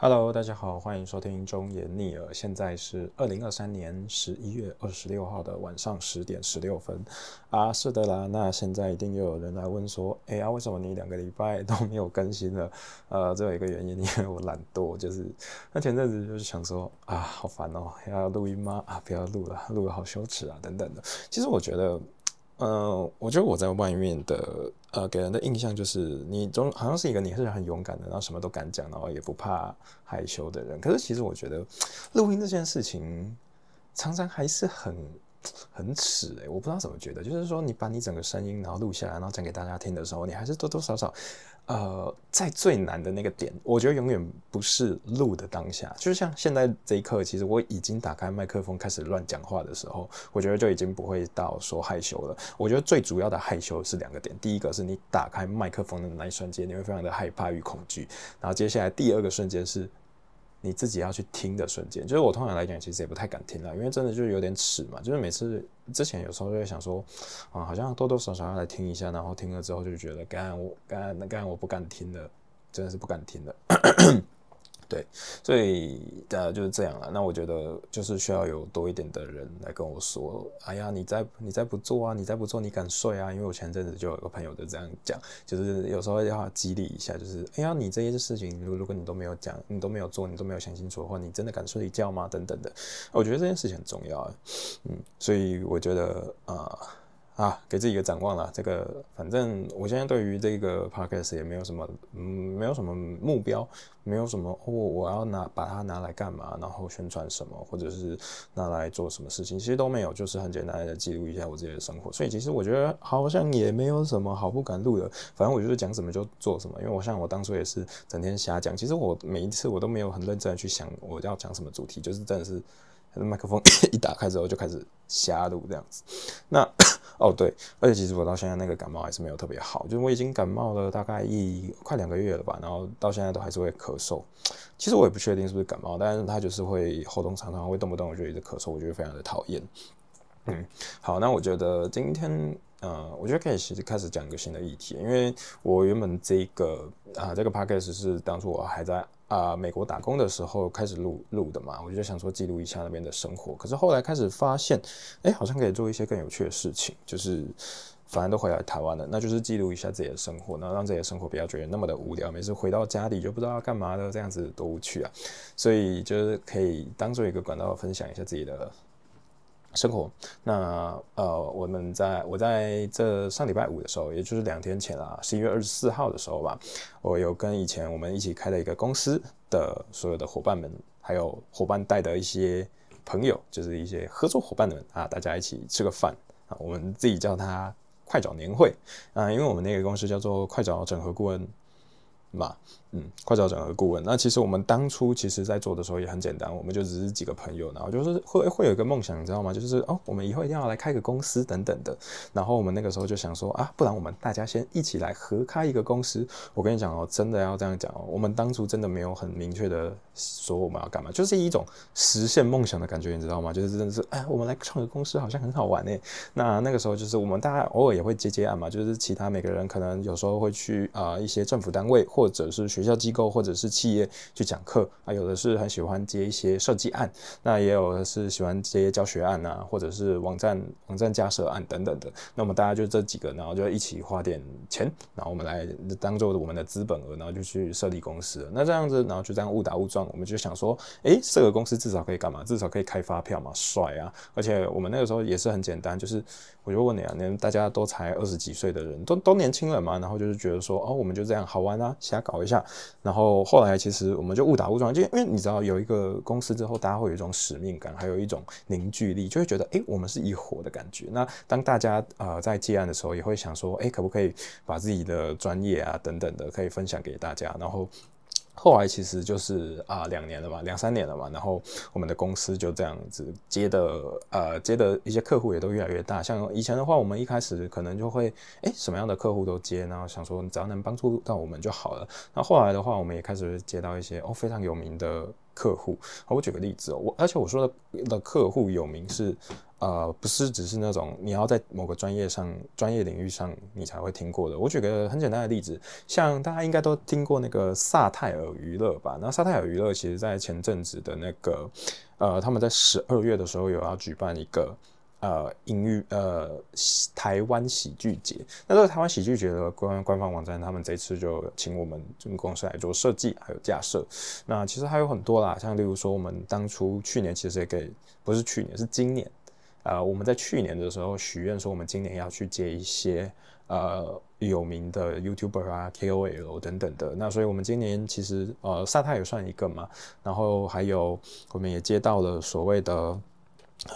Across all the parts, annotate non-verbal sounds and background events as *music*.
Hello，大家好，欢迎收听中言逆耳。现在是二零二三年十一月二十六号的晚上十点十六分啊，是的啦。那现在一定又有人来问说，哎呀，为什么你两个礼拜都没有更新了？呃，这有一个原因，因为我懒惰，就是那前阵子就是想说啊，好烦哦，要录音吗？啊，不要录了，录了好羞耻啊，等等的。其实我觉得。嗯，我觉得我在外面的呃，给人的印象就是你总好像是一个你是很勇敢的，然后什么都敢讲，然后也不怕害羞的人。可是其实我觉得录音这件事情常常还是很很耻诶，我不知道怎么觉得，就是说你把你整个声音然后录下来，然后讲给大家听的时候，你还是多多少少。呃，在最难的那个点，我觉得永远不是录的当下，就是像现在这一刻，其实我已经打开麦克风开始乱讲话的时候，我觉得就已经不会到说害羞了。我觉得最主要的害羞是两个点，第一个是你打开麦克风的那一瞬间，你会非常的害怕与恐惧，然后接下来第二个瞬间是。你自己要去听的瞬间，就是我通常来讲，其实也不太敢听了，因为真的就是有点耻嘛。就是每次之前有时候就会想说，啊，好像多多少少要来听一下，然后听了之后就觉得，刚我刚那刚我不敢听的，真的是不敢听的。对，所以呃就是这样了。那我觉得就是需要有多一点的人来跟我说，哎呀，你再你再不做啊，你再不做，你敢睡啊？因为我前阵子就有个朋友就这样讲，就是有时候要激励一下，就是哎呀，你这些事情，如如果你都没有讲，你都没有做，你都没有想清楚的话，你真的敢睡一觉吗？等等的，我觉得这件事情很重要。嗯，所以我觉得啊。啊，给自己一个展望了。这个反正我现在对于这个 podcast 也没有什么，嗯，没有什么目标，没有什么哦，我要拿把它拿来干嘛，然后宣传什么，或者是拿来做什么事情，其实都没有，就是很简单的记录一下我自己的生活。所以其实我觉得好像也没有什么好不敢录的。反正我就是讲什么就做什么，因为我像我当初也是整天瞎讲。其实我每一次我都没有很认真的去想我要讲什么主题，就是真的是麦克风 *coughs* 一打开之后就开始瞎录这样子。那。*coughs* 哦对，而且其实我到现在那个感冒还是没有特别好，就是我已经感冒了大概一快两个月了吧，然后到现在都还是会咳嗽。其实我也不确定是不是感冒，但是他就是会喉咙常常会动不动我就一直咳嗽，我觉得非常的讨厌。嗯，好，那我觉得今天呃，我觉得可以其实开始讲一个新的议题，因为我原本这个啊这个 podcast 是当初我还在。啊，美国打工的时候开始录录的嘛，我就想说记录一下那边的生活。可是后来开始发现，哎，好像可以做一些更有趣的事情，就是反正都回来台湾了，那就是记录一下自己的生活，然后让自己的生活不要觉得那么的无聊，每次回到家里就不知道要干嘛的，这样子多无趣啊！所以就是可以当做一个管道分享一下自己的。生活，那呃，我们在我在这上礼拜五的时候，也就是两天前啊，十一月二十四号的时候吧，我有跟以前我们一起开的一个公司的所有的伙伴们，还有伙伴带的一些朋友，就是一些合作伙伴们啊，大家一起吃个饭啊，我们自己叫它快找年会。啊，因为我们那个公司叫做快找整合顾问嘛。嗯，快找整合顾问。那其实我们当初其实在做的时候也很简单，我们就只是几个朋友，然后就是会会有一个梦想，你知道吗？就是哦，我们以后一定要来开个公司等等的。然后我们那个时候就想说啊，不然我们大家先一起来合开一个公司。我跟你讲哦，真的要这样讲哦，我们当初真的没有很明确的说我们要干嘛，就是一种实现梦想的感觉，你知道吗？就是真的是哎，我们来创个公司好像很好玩呢。那那个时候就是我们大家偶尔也会接接案嘛，就是其他每个人可能有时候会去啊一些政府单位或或者是。学校机构或者是企业去讲课啊，有的是很喜欢接一些设计案，那也有的是喜欢接教学案啊，或者是网站网站架设案等等的。那么大家就这几个，然后就一起花点钱，然后我们来当做我们的资本额，然后就去设立公司。那这样子，然后就这样误打误撞，我们就想说，诶，这个公司至少可以干嘛？至少可以开发票嘛，帅啊！而且我们那个时候也是很简单，就是我就问你啊，连大家都才二十几岁的人，都都年轻人嘛，然后就是觉得说，哦，我们就这样好玩啊，瞎搞一下。然后后来其实我们就误打误撞，就因为你知道有一个公司之后，大家会有一种使命感，还有一种凝聚力，就会觉得哎，我们是一伙的感觉。那当大家呃在接案的时候，也会想说，哎，可不可以把自己的专业啊等等的可以分享给大家，然后。后来其实就是啊，两年了嘛，两三年了嘛，然后我们的公司就这样子接的，呃，接的一些客户也都越来越大。像以前的话，我们一开始可能就会，哎，什么样的客户都接，然后想说只要能帮助到我们就好了。那后来的话，我们也开始接到一些哦非常有名的客户。我举个例子哦，我而且我说的的客户有名是。呃，不是只是那种你要在某个专业上、专业领域上你才会听过的。我举个很简单的例子，像大家应该都听过那个萨泰尔娱乐吧？那萨泰尔娱乐其实在前阵子的那个，呃，他们在十二月的时候有要举办一个呃音乐呃台湾喜剧节。那这个台湾喜剧节的官官方网站，他们这次就请我们这个公司来做设计还有架设。那其实还有很多啦，像例如说我们当初去年其实也给，不是去年是今年。呃，我们在去年的时候许愿说，我们今年要去接一些呃有名的 YouTuber 啊、KOL 等等的。那所以，我们今年其实呃，萨泰也算一个嘛。然后还有，我们也接到了所谓的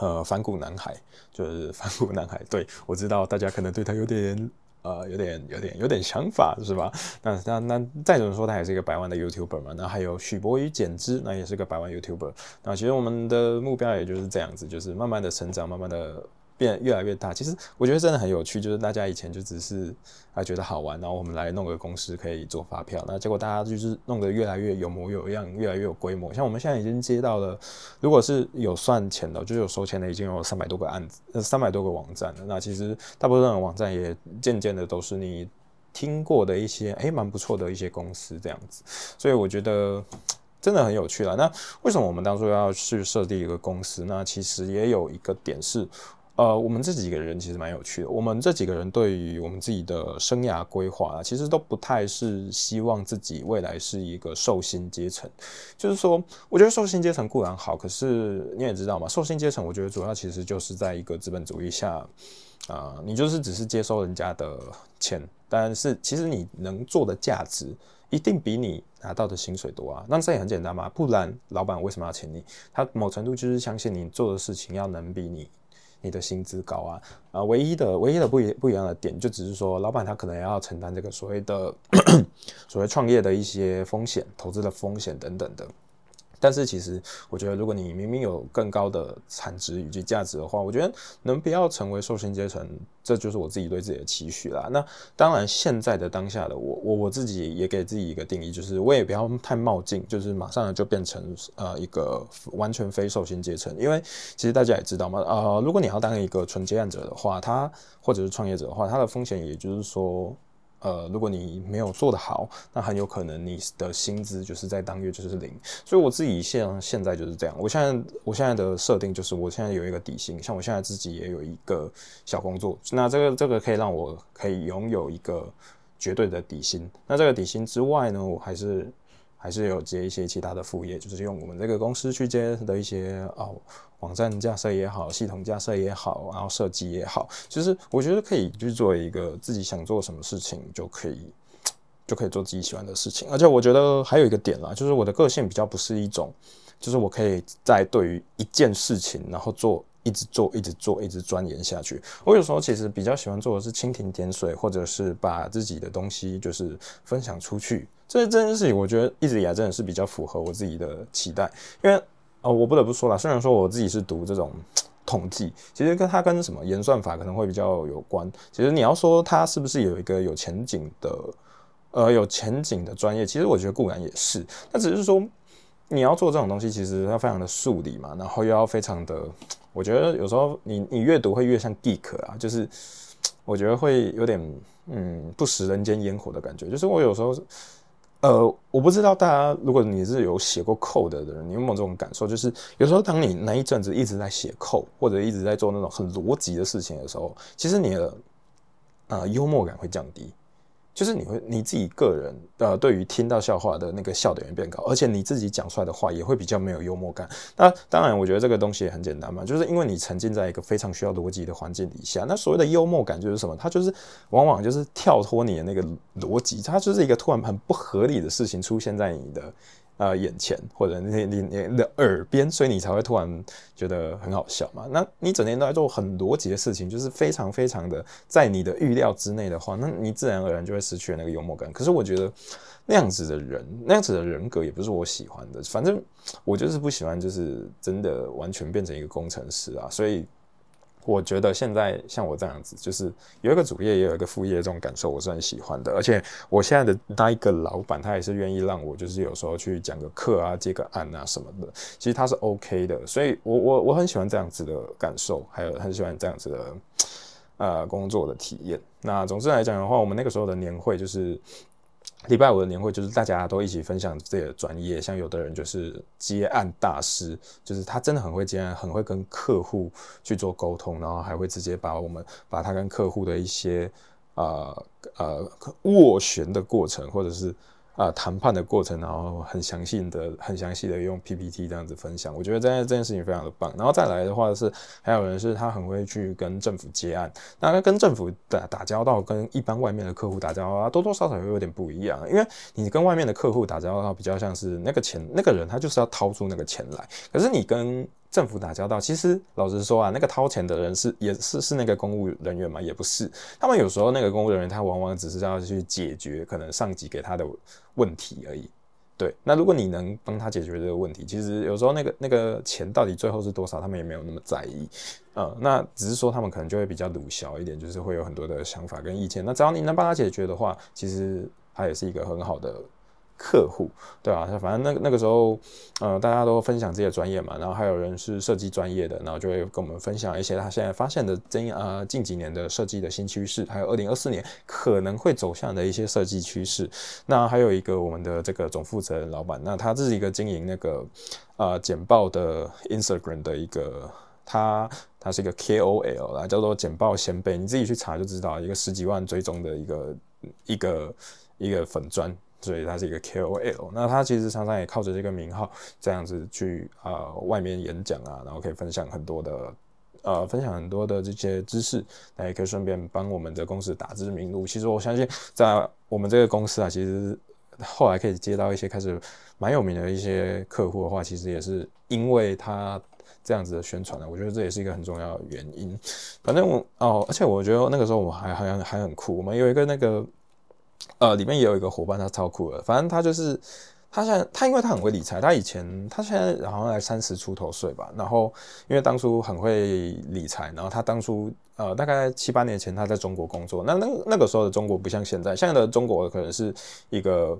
呃反骨男孩，就是反骨男孩。对我知道大家可能对他有点。呃，有点有点有点想法是吧？*laughs* 那那那再怎么说，他也是一个百万的 YouTuber 嘛。那还有许博宇剪之，那也是个百万 YouTuber。那其实我们的目标也就是这样子，就是慢慢的成长，慢慢的。变越来越大，其实我觉得真的很有趣，就是大家以前就只是啊觉得好玩，然后我们来弄个公司可以做发票，那结果大家就是弄得越来越有模有样，越来越有规模。像我们现在已经接到了，如果是有算钱的，就是有收钱的，已经有三百多个案子，呃三百多个网站了。那其实大部分的网站也渐渐的都是你听过的一些，哎蛮不错的一些公司这样子。所以我觉得真的很有趣了。那为什么我们当初要去设立一个公司？那其实也有一个点是。呃，我们这几个人其实蛮有趣的。我们这几个人对于我们自己的生涯规划啊，其实都不太是希望自己未来是一个寿星阶层。就是说，我觉得寿星阶层固然好，可是你也知道嘛，寿星阶层，我觉得主要其实就是在一个资本主义下，啊，你就是只是接收人家的钱，但是其实你能做的价值一定比你拿到的薪水多啊。那这也很简单嘛，不然老板为什么要请你？他某程度就是相信你做的事情要能比你。你的薪资高啊，啊，唯一的唯一的不一不一样的点，就只是说，老板他可能要承担这个所谓的 *coughs* 所谓创业的一些风险、投资的风险等等的。但是其实，我觉得如果你明明有更高的产值以及价值的话，我觉得能不要成为受薪阶层，这就是我自己对自己的期许啦。那当然，现在的当下的我，我我自己也给自己一个定义，就是我也不要太冒进，就是马上就变成呃一个完全非受薪阶层。因为其实大家也知道嘛，呃，如果你要当一个纯接案者的话，他或者是创业者的话，他的风险也就是说。呃，如果你没有做得好，那很有可能你的薪资就是在当月就是零。所以我自己现现在就是这样。我现在我现在的设定就是，我现在有一个底薪，像我现在自己也有一个小工作，那这个这个可以让我可以拥有一个绝对的底薪。那这个底薪之外呢，我还是。还是有接一些其他的副业，就是用我们这个公司去接的一些哦，网站架设也好，系统架设也好，然后设计也好，其实我觉得可以去做一个自己想做什么事情就可以，*tsk* 就可以做自己喜欢的事情。而且我觉得还有一个点啦，就是我的个性比较不是一种，就是我可以在对于一件事情，然后做一直做，一直做，一直钻研下去。我有时候其实比较喜欢做的是蜻蜓点水，或者是把自己的东西就是分享出去。这这件事情，我觉得一直以来真的是比较符合我自己的期待，因为呃，我不得不说了，虽然说我自己是读这种统计，其实跟它跟什么演算法可能会比较有关。其实你要说它是不是有一个有前景的，呃，有前景的专业，其实我觉得固然也是，那只是说你要做这种东西，其实它非常的数理嘛，然后又要非常的，我觉得有时候你你阅读会越像 geek 啊，就是我觉得会有点嗯不食人间烟火的感觉，就是我有时候。呃，我不知道大家，如果你是有写过 code 的人，你有没有这种感受？就是有时候当你那一阵子一直在写 code，或者一直在做那种很逻辑的事情的时候，其实你的呃幽默感会降低。就是你会你自己个人呃，对于听到笑话的那个笑点变高，而且你自己讲出来的话也会比较没有幽默感。那当然，我觉得这个东西也很简单嘛，就是因为你沉浸在一个非常需要逻辑的环境底下。那所谓的幽默感就是什么？它就是往往就是跳脱你的那个逻辑，它就是一个突然很不合理的事情出现在你的。呃，眼前或者你你你的耳边，所以你才会突然觉得很好笑嘛。那你整天都在做很逻辑的事情，就是非常非常的在你的预料之内的话，那你自然而然就会失去了那个幽默感。可是我觉得那样子的人，那样子的人格也不是我喜欢的。反正我就是不喜欢，就是真的完全变成一个工程师啊。所以我觉得现在像我这样子，就是有一个主业也有一个副业，这种感受我是很喜欢的。而且我现在的那一个老板，他也是愿意让我，就是有时候去讲个课啊、接个案啊什么的，其实他是 OK 的。所以，我我我很喜欢这样子的感受，还有很喜欢这样子的呃工作的体验。那总之来讲的话，我们那个时候的年会就是。礼拜五的年会就是大家都一起分享自己的专业，像有的人就是接案大师，就是他真的很会接案，很会跟客户去做沟通，然后还会直接把我们把他跟客户的一些呃呃斡旋的过程，或者是。啊，谈判的过程，然后很详细的、很详细的用 PPT 这样子分享，我觉得这件这件事情非常的棒。然后再来的话是，还有人是他很会去跟政府接案，那跟政府打打交道，跟一般外面的客户打交道，多多少少会有点不一样。因为你跟外面的客户打交道，比较像是那个钱，那个人他就是要掏出那个钱来，可是你跟政府打交道，其实老实说啊，那个掏钱的人是也是是那个公务人员嘛，也不是。他们有时候那个公务人员，他往往只是要去解决可能上级给他的问题而已。对，那如果你能帮他解决这个问题，其实有时候那个那个钱到底最后是多少，他们也没有那么在意。呃，那只是说他们可能就会比较鲁小一点，就是会有很多的想法跟意见。那只要你能帮他解决的话，其实他也是一个很好的。客户对吧？反正那那个时候，呃，大家都分享自己的专业嘛，然后还有人是设计专业的，然后就会跟我们分享一些他现在发现的近呃近几年的设计的新趋势，还有二零二四年可能会走向的一些设计趋势。那还有一个我们的这个总负责人老板，那他这是一个经营那个呃简报的 Instagram 的一个，他他是一个 KOL 啦，叫做简报先辈，你自己去查就知道，一个十几万追踪的一个一个一个粉砖。所以他是一个 KOL，那他其实常常也靠着这个名号这样子去啊外面演讲啊，然后可以分享很多的呃分享很多的这些知识，那也可以顺便帮我们的公司打知名度。其实我相信在我们这个公司啊，其实后来可以接到一些开始蛮有名的一些客户的话，其实也是因为他这样子的宣传呢。我觉得这也是一个很重要的原因。反正我哦，而且我觉得那个时候我还好像还很酷，我们有一个那个。呃，里面也有一个伙伴，他超酷的。反正他就是，他现在他因为他很会理财，他以前他现在好像才三十出头岁吧。然后因为当初很会理财，然后他当初呃大概七八年前他在中国工作。那那那个时候的中国不像现在，现在的中国可能是一个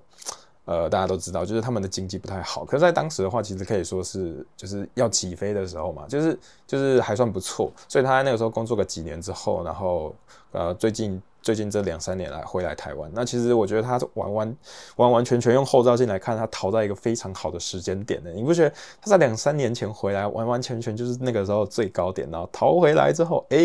呃大家都知道，就是他们的经济不太好。可是，在当时的话，其实可以说是就是要起飞的时候嘛，就是就是还算不错。所以他在那个时候工作个几年之后，然后呃最近。最近这两三年来回来台湾，那其实我觉得他完完完完全全用后照镜来看，他逃在一个非常好的时间点的。你不觉得他在两三年前回来，完完全全就是那个时候最高点，然后逃回来之后，哎，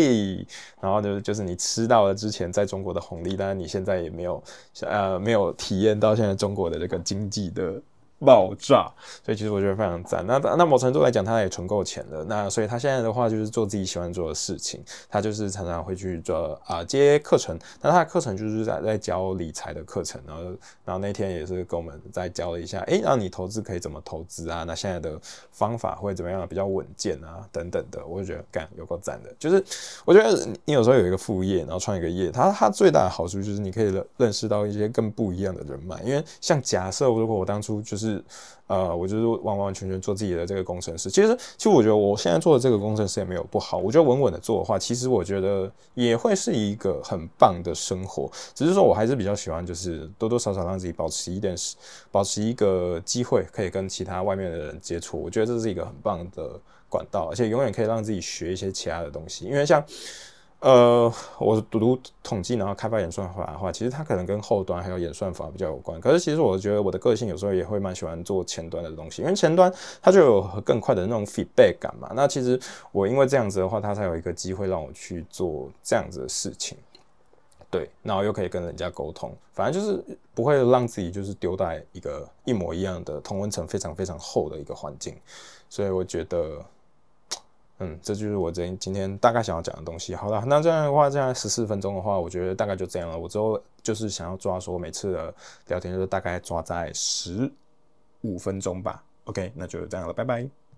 然后就就是你吃到了之前在中国的红利，但是你现在也没有呃没有体验到现在中国的这个经济的。爆炸，所以其实我觉得非常赞。那那某程度来讲，他也存够钱了。那所以他现在的话就是做自己喜欢做的事情。他就是常常会去做啊接课程。那他的课程就是在在教理财的课程。然后然后那天也是跟我们再教了一下，诶，让你投资可以怎么投资啊？那现在的方法会怎么样比较稳健啊？等等的，我就觉得干有够赞的。就是我觉得你有时候有一个副业，然后创一个业，它它最大的好处就是你可以认识到一些更不一样的人脉。因为像假设如果我当初就是。是，呃，我就是完完全全做自己的这个工程师。其实，其实我觉得我现在做的这个工程师也没有不好。我觉得稳稳的做的话，其实我觉得也会是一个很棒的生活。只是说我还是比较喜欢，就是多多少少让自己保持一点，保持一个机会，可以跟其他外面的人接触。我觉得这是一个很棒的管道，而且永远可以让自己学一些其他的东西。因为像。呃，我读读统计，然后开发演算法的话，其实它可能跟后端还有演算法比较有关。可是其实我觉得我的个性有时候也会蛮喜欢做前端的东西，因为前端它就有更快的那种 feedback 感嘛。那其实我因为这样子的话，它才有一个机会让我去做这样子的事情。对，然后又可以跟人家沟通，反正就是不会让自己就是丢在一个一模一样的同温层非常非常厚的一个环境。所以我觉得。嗯，这就是我今今天大概想要讲的东西。好了，那这样的话，这样十四分钟的话，我觉得大概就这样了。我之后就是想要抓说每次的聊天，就是大概抓在十五分钟吧。OK，那就这样了，拜拜。